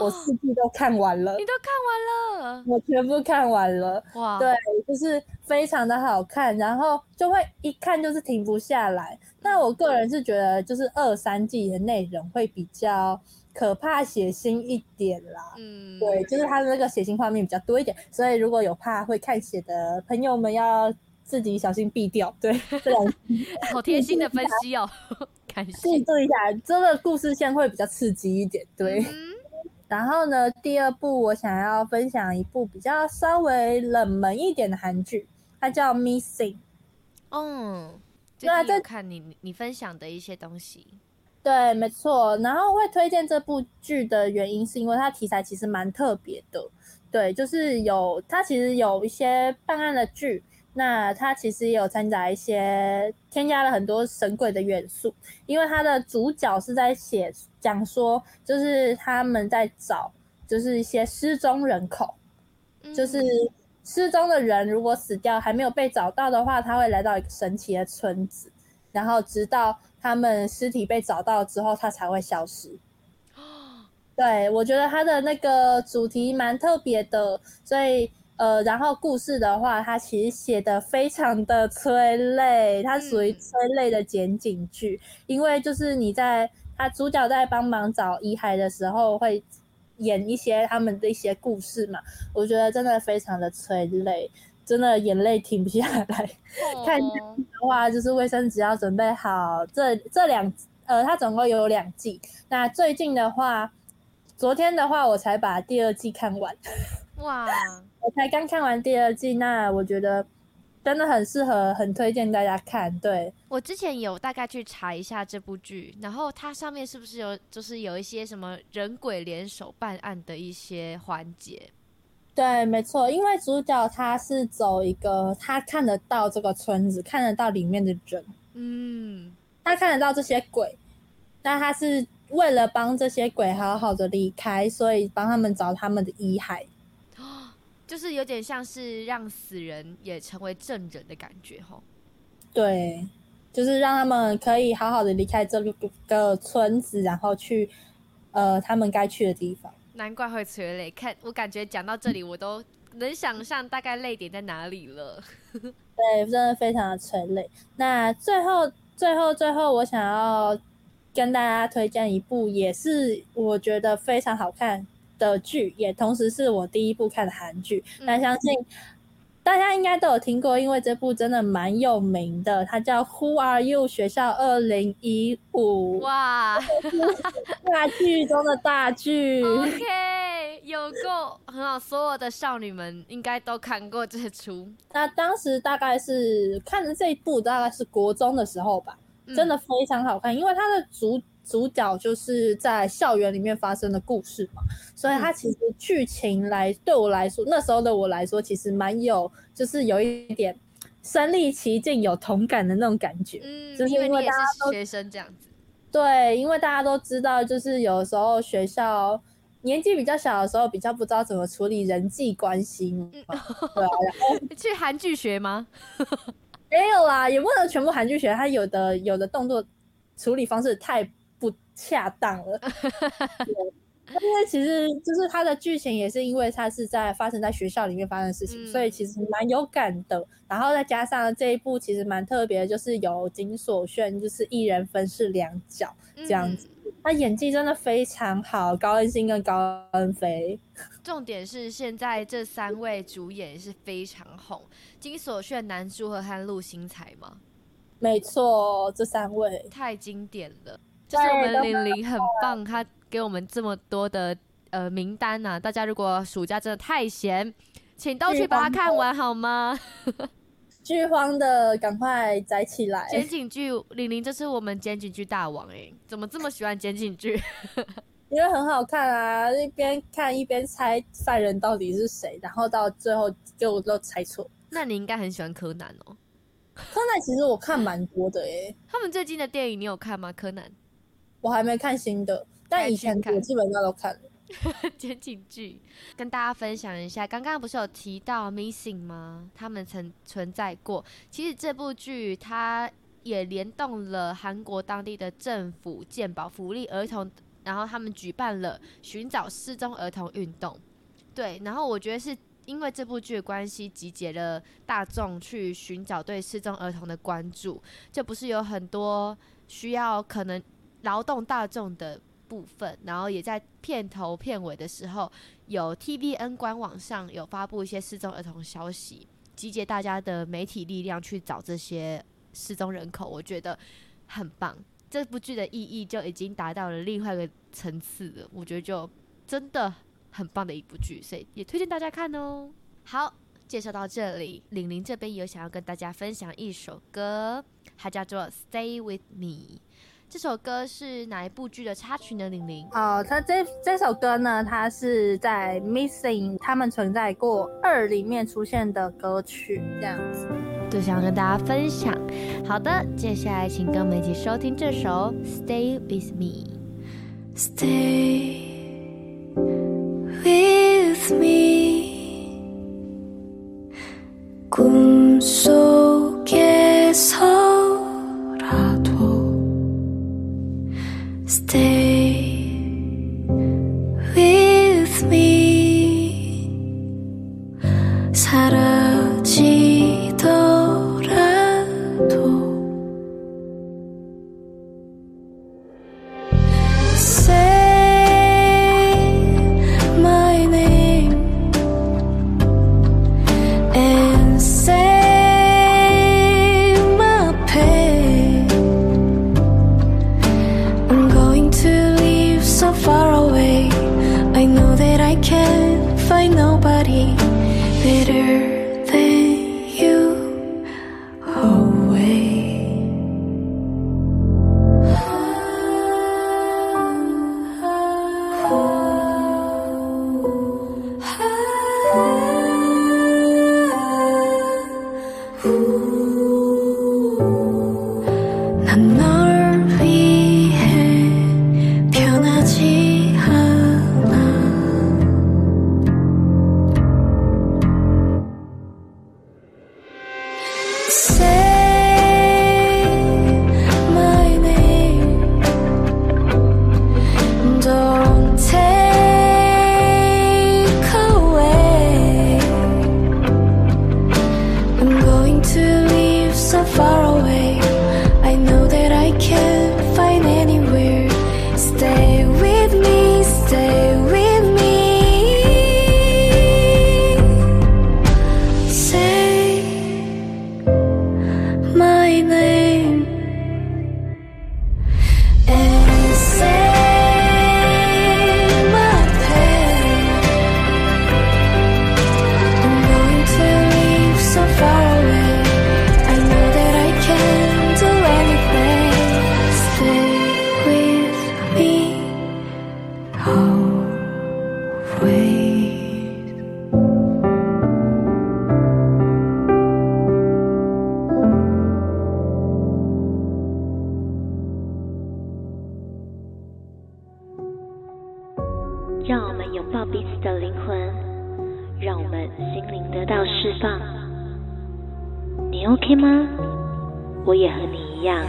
我四季都看完了，你都看完了，我全部看完了。哇，对，就是非常的好看，然后就会一看就是停不下来。那我个人是觉得，就是二三季的内容会比较可怕、血腥一点啦。嗯，对，就是它的那个血腥画面比较多一点，所以如果有怕会看血的朋友们，要自己小心避掉。对，这种好贴心的分析哦 感谢。记住一下，这个故事线会比较刺激一点。对。嗯然后呢，第二部我想要分享一部比较稍微冷门一点的韩剧，它叫《Missing》。嗯，对，在看你你分享的一些东西。对，没错。然后会推荐这部剧的原因，是因为它题材其实蛮特别的。对，就是有它其实有一些办案的剧。那它其实也有掺杂一些添加了很多神鬼的元素，因为它的主角是在写讲说，就是他们在找，就是一些失踪人口，就是失踪的人如果死掉还没有被找到的话，他会来到一个神奇的村子，然后直到他们尸体被找到之后，他才会消失。对，我觉得他的那个主题蛮特别的，所以。呃，然后故事的话，它其实写的非常的催泪，它属于催泪的剪景剧，嗯、因为就是你在他主角在帮忙找遗骸的时候，会演一些他们的一些故事嘛，我觉得真的非常的催泪，真的眼泪停不下来。哦、看的话，就是卫生纸要准备好。这这两呃，它总共有两季。那最近的话，昨天的话，我才把第二季看完。哇。我才刚看完第二季，那我觉得真的很适合，很推荐大家看。对，我之前有大概去查一下这部剧，然后它上面是不是有就是有一些什么人鬼联手办案的一些环节？对，没错，因为主角他是走一个他看得到这个村子，看得到里面的人，嗯，他看得到这些鬼，那他是为了帮这些鬼好好的离开，所以帮他们找他们的遗骸。就是有点像是让死人也成为证人的感觉吼，对，就是让他们可以好好的离开这个村子，然后去呃他们该去的地方。难怪会催泪，看我感觉讲到这里，我都能想象大概泪点在哪里了。对，真的非常的催泪。那最后最后最后，我想要跟大家推荐一部，也是我觉得非常好看的剧，也同时是我第一部看的韩剧。那、嗯、相信大家应该都有听过，因为这部真的蛮有名的，它叫《Who Are You》学校二零一五。哇，大剧中的大剧。OK，有够很好，所有的少女们应该都看过这出。那当时大概是看的这一部，大概是国中的时候吧，真的非常好看，嗯、因为它的主。主角就是在校园里面发生的故事嘛，所以它其实剧情来对我来说，那时候的我来说，其实蛮有，就是有一点身历其境、有同感的那种感觉。嗯，就是因为大家都学生这样子。对，因为大家都知道，就是有时候学校年纪比较小的时候，比较不知道怎么处理人际关系嘛。嗯、对啊，然后 去韩剧学吗？没有啦，也不能全部韩剧学。他有的有的动作处理方式太。不恰当了，因为其实就是它的剧情也是因为它是在发生在学校里面发生的事情，嗯、所以其实蛮有感的。然后再加上这一部其实蛮特别，就是由金所炫就是一人分饰两角这样子，嗯、他演技真的非常好，高恩星跟高恩飞。重点是现在这三位主演是非常红，金所炫、南柱赫和陆星材吗？没错，这三位太经典了。就是我们玲玲很棒，她给我们这么多的呃名单呐、啊。大家如果暑假真的太闲，请都去把它看完好吗？剧荒的赶快宅起来！检警剧，玲玲这是我们检警剧大王哎、欸，怎么这么喜欢检警剧？因为很好看啊，一边看一边猜犯人到底是谁，然后到最后就都猜错。那你应该很喜欢柯南哦。柯南其实我看蛮多的哎、欸。他们最近的电影你有看吗？柯南？我还没看新的，但以前我基本上都看了。检警剧，跟大家分享一下，刚刚不是有提到 Missing 吗？他们曾存在过。其实这部剧它也联动了韩国当地的政府健保福利儿童，然后他们举办了寻找失踪儿童运动。对，然后我觉得是因为这部剧的关系，集结了大众去寻找对失踪儿童的关注。这不是有很多需要可能。劳动大众的部分，然后也在片头片尾的时候，有 TVN 官网上有发布一些失踪儿童消息，集结大家的媒体力量去找这些失踪人口，我觉得很棒。这部剧的意义就已经达到了另外一个层次了，我觉得就真的很棒的一部剧，所以也推荐大家看哦。好，介绍到这里，玲玲这边有想要跟大家分享一首歌，它叫做《Stay with Me》。这首歌是哪一部剧的插曲呢？玲玲哦，它这这首歌呢，它是在《Missing》他们存在过二里面出现的歌曲，这样子，就想跟大家分享。好的，接下来请跟我们一起收听这首《Stay with Me》。Stay with me，꿈속에서 让 find nobody bitter. 你 OK 吗？我也和你一样。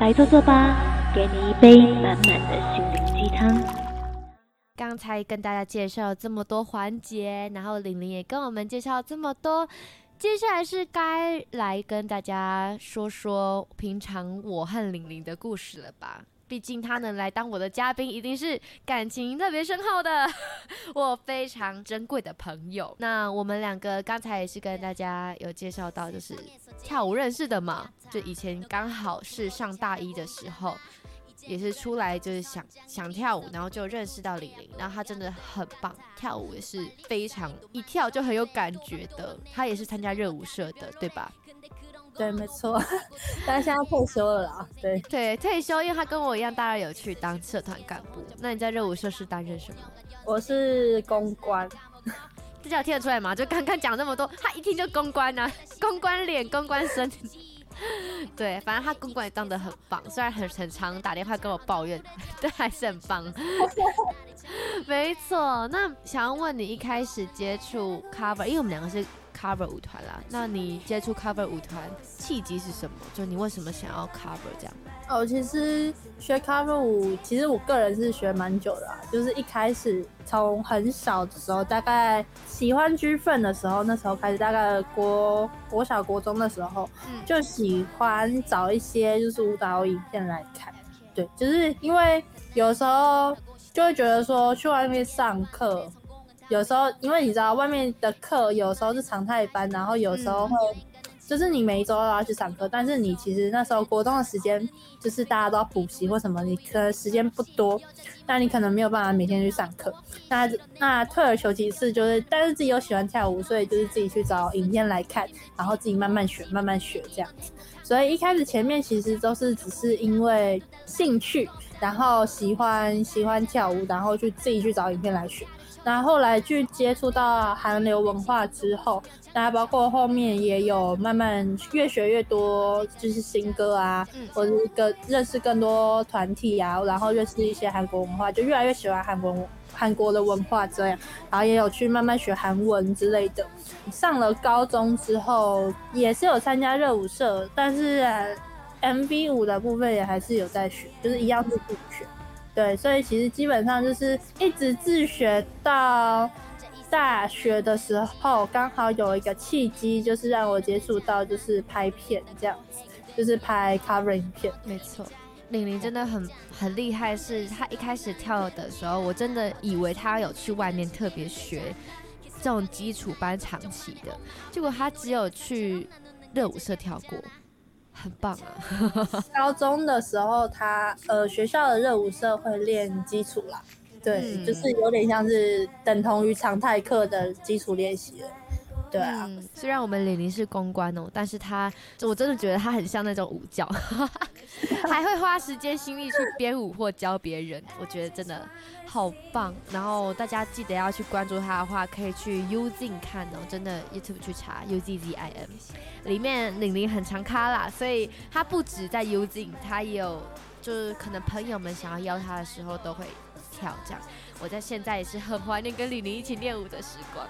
来坐坐吧，给你一杯满满的心灵鸡汤。刚才跟大家介绍这么多环节，然后玲玲也跟我们介绍这么多，接下来是该来跟大家说说平常我和玲玲的故事了吧？毕竟他能来当我的嘉宾，一定是感情特别深厚的，我非常珍贵的朋友。那我们两个刚才也是跟大家有介绍到，就是跳舞认识的嘛，就以前刚好是上大一的时候。也是出来就是想想跳舞，然后就认识到李玲，然后她真的很棒，跳舞也是非常一跳就很有感觉的。她也是参加热舞社的，对吧？对，没错。但是现在退休了啦。对对，退休，因为他跟我一样，大二有去当社团干部。那你在热舞社是担任什么？我是公关。这叫听得出来吗？就刚刚讲那么多，他一听就公关啊，公关脸，公关身。对，反正他公关也当得很棒，虽然很很常打电话跟我抱怨，但还是很棒。没错，那想要问你一开始接触 cover，因为我们两个是 cover 舞团啦，那你接触 cover 舞团契机是什么？就你为什么想要 cover 这样？哦，其实学 cover 舞，其实我个人是学蛮久的啊，就是一开始从很小的时候，大概喜欢 G-FRIEND 的时候，那时候开始，大概国国小国中的时候，嗯，就喜欢找一些就是舞蹈影片来看，对，就是因为有时候就会觉得说去外面上课，有时候因为你知道外面的课有时候是常态班，然后有时候会。嗯就是你每一周都要去上课，但是你其实那时候国中的时间，就是大家都要补习或什么，你可能时间不多，那你可能没有办法每天去上课。那那退而求其次，就是但是自己又喜欢跳舞，所以就是自己去找影片来看，然后自己慢慢学，慢慢学这样子。所以一开始前面其实都是只是因为兴趣，然后喜欢喜欢跳舞，然后去自己去找影片来学。然后后来去接触到韩流文化之后，那包括后面也有慢慢越学越多，就是新歌啊，嗯、或者是更认识更多团体啊，然后认识一些韩国文化，就越来越喜欢韩国韩国的文化这样。然后也有去慢慢学韩文之类的。上了高中之后，也是有参加热舞社，但是 MV 舞的部分也还是有在学，就是一样是自己学。对，所以其实基本上就是一直自学到大学的时候，刚好有一个契机，就是让我接触到就是拍片这样子，就是拍 cover 影片。没错，玲玲真的很很厉害，是她一开始跳的时候，我真的以为她有去外面特别学这种基础班长期的，结果她只有去热舞社跳过。很棒啊！高中的时候他，他呃学校的热舞社会练基础啦，对，嗯、就是有点像是等同于常态课的基础练习了。对啊、虽然我们玲玲是公关哦，但是他我真的觉得他很像那种舞教，还会花时间心力去编舞或教别人，我觉得真的好棒。然后大家记得要去关注他的话，可以去 U Z 看哦，真的 YouTube 去查 Uzzim，里面玲玲很常咖啦，所以他不止在 Uzin，他也有就是可能朋友们想要邀他的时候都会跳这样。我在现在也是很怀念跟玲玲一起练舞的时光。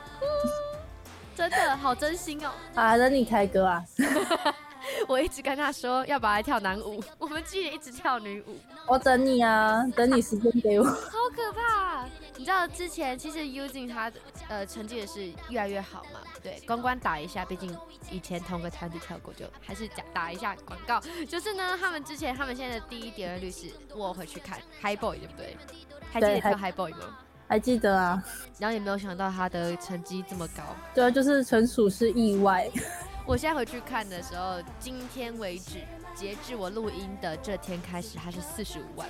真的好真心哦！啊，等你开歌啊！我一直跟他说要把他跳男舞，我们居然一直跳女舞。我等你啊，等你时间给我。好可怕！你知道之前其实 Uzin 他呃成绩也是越来越好嘛？对，关关打一下，毕竟以前同个团体跳过，就还是讲打一下广告。就是呢，他们之前他们现在的第一点阅率是我回去看 High Boy 对不对？还记得跳 High Boy 吗？还记得啊，然后也没有想到他的成绩这么高，对啊，就是纯属是意外。我现在回去看的时候，今天为止，截至我录音的这天开始，他是四十五万，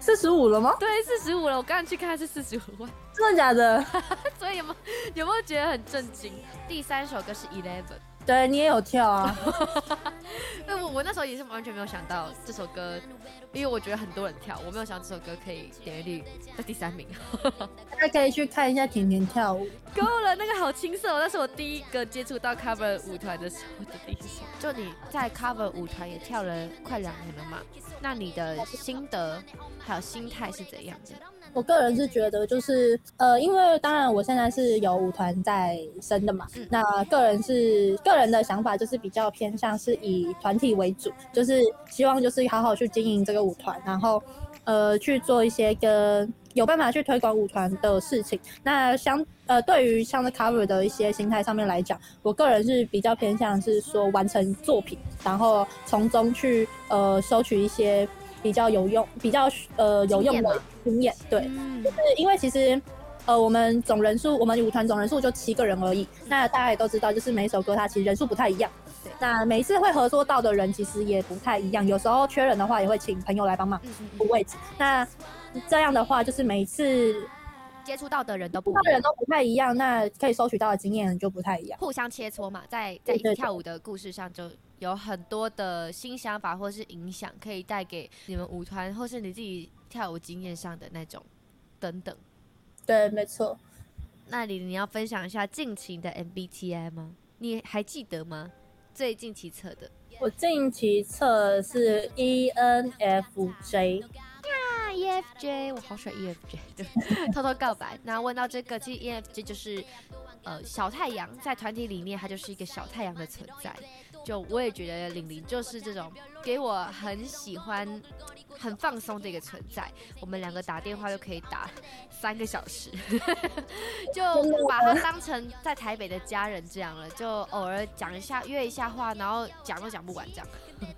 四十五了吗？对，四十五了。我刚刚去看是四十五万，真的假的？所以有没有有没有觉得很震惊？第三首歌是 Eleven。对，你也有跳啊，那我我那时候也是完全没有想到这首歌，因为我觉得很多人跳，我没有想到这首歌可以点击率在第三名。大家可以去看一下甜甜跳舞，够了，那个好青涩，那是我第一个接触到 cover 舞团的时候的第一首。就你在 cover 舞团也跳了快两年了嘛，那你的心得还有心态是怎样的？我个人是觉得，就是呃，因为当然我现在是有舞团在生的嘛，嗯、那个人是个人的想法，就是比较偏向是以团体为主，就是希望就是好好去经营这个舞团，然后呃去做一些跟有办法去推广舞团的事情。那相呃对于像是 cover 的一些心态上面来讲，我个人是比较偏向是说完成作品，然后从中去呃收取一些。比较有用，比较呃有用的经验，对，嗯、就是因为其实呃我们总人数，我们舞团总人数就七个人而已。那大家也都知道，就是每一首歌它其实人数不太一样。对，那每一次会合作到的人其实也不太一样，有时候缺人的话也会请朋友来帮忙补位置。那这样的话，就是每一次接触到的人都不，人都不太一样，那可以收取到的经验就不太一样。互相切磋嘛，在在跳舞的故事上就。有很多的新想法或是影响，可以带给你们舞团或是你自己跳舞经验上的那种等等。对，没错。那你你要分享一下近期的 MBTI 吗？你还记得吗？最近期测的。我近期测是 ENFJ。啊，EFJ，我好喜欢 EFJ，对，偷偷告白。那问到这个，其实 EFJ 就是呃小太阳，在团体里面它就是一个小太阳的存在。就我也觉得玲玲就是这种给我很喜欢、很放松的一个存在。我们两个打电话就可以打三个小时，就把他当成在台北的家人这样了。就偶尔讲一下、约一下话，然后讲都讲不完这样。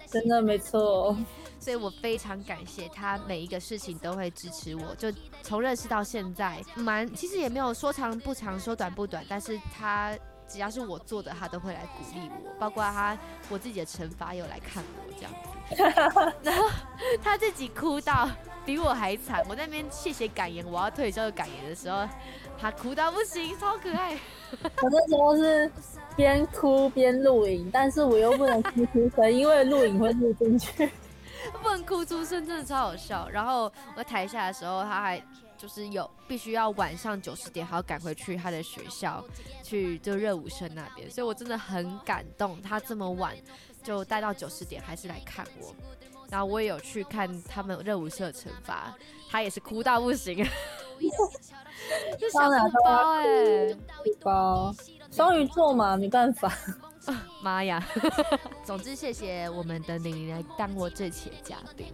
真的没错，所以我非常感谢他，每一个事情都会支持我。就从认识到现在，蛮其实也没有说长不长，说短不短，但是他。只要是我做的，他都会来鼓励我，包括他我自己的惩罚有来看我这样子，然后他自己哭到比我还惨。我在那边谢谢感言，我要退休的感言的时候，他哭到不行，超可爱。我那时候是边哭边录影，但是我又不能哭出声，因为录影会录进去，不能哭出声，真的超好笑。然后我在台下的时候，他还。就是有必须要晚上九十点还要赶回去他的学校去就热舞社那边，所以我真的很感动，他这么晚就待到九十点还是来看我，然后我也有去看他们热舞社惩罚，他也是哭到不行，就小哭包哎、欸，包。双鱼座嘛，没办法，妈、啊、呀，总之谢谢我们的玲玲来当我这期的嘉宾。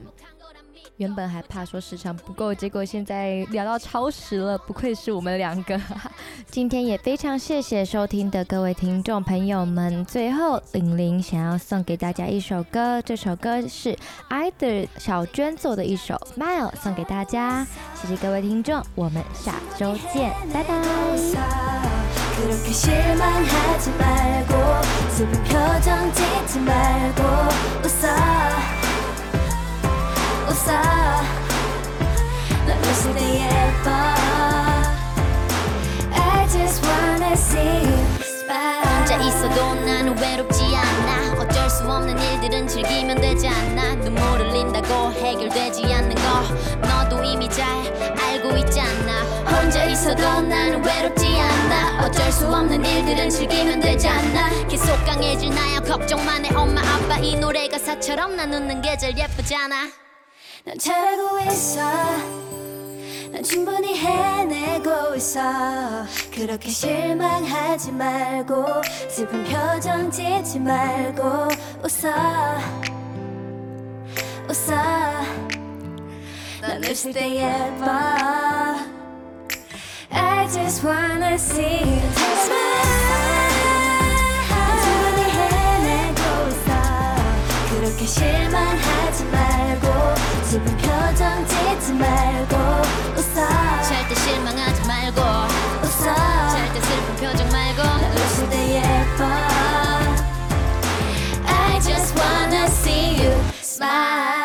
原本还怕说时长不够，结果现在聊到超时了，不愧是我们两个。今天也非常谢谢收听的各位听众朋友们。最后，玲玲想要送给大家一首歌，这首歌是 Either 小娟做的一首《Smile》，送给大家。谢谢各位听众，我们下周见，拜拜。 없어. 널 웃을 때 예뻐. I just wanna see you smile. 혼자 있어도 난 외롭지 않아. 어쩔 수 없는 일들은 즐기면 되지 않나 눈물 흘린다고 해결되지 않는 거. 너도 이미 잘 알고 있지 않나 혼자 있어도 난 외롭지 않아. 어쩔 수 없는 일들은 즐기면 되지 않나 계속 강해질 나야. 걱정만 해 엄마 아빠. 이 노래가 사처럼 나 웃는 게 제일 예쁘잖아. 하고 있어. 난 충분히 해내고 있어. 그렇게 실망하지 말고 슬픈 표정 짓지 말고 웃어. 웃어. 넌 웃을 때 예뻐. I just wanna see you. smile 충분히 해내고 있어. 그렇게 실망하지 말고 슬픈 표정 짓지 말고 웃어. 절대 실망하지 말고 웃어. 절대 슬픈 표정 말고 웃을 때 예뻐. I just wanna see you smile.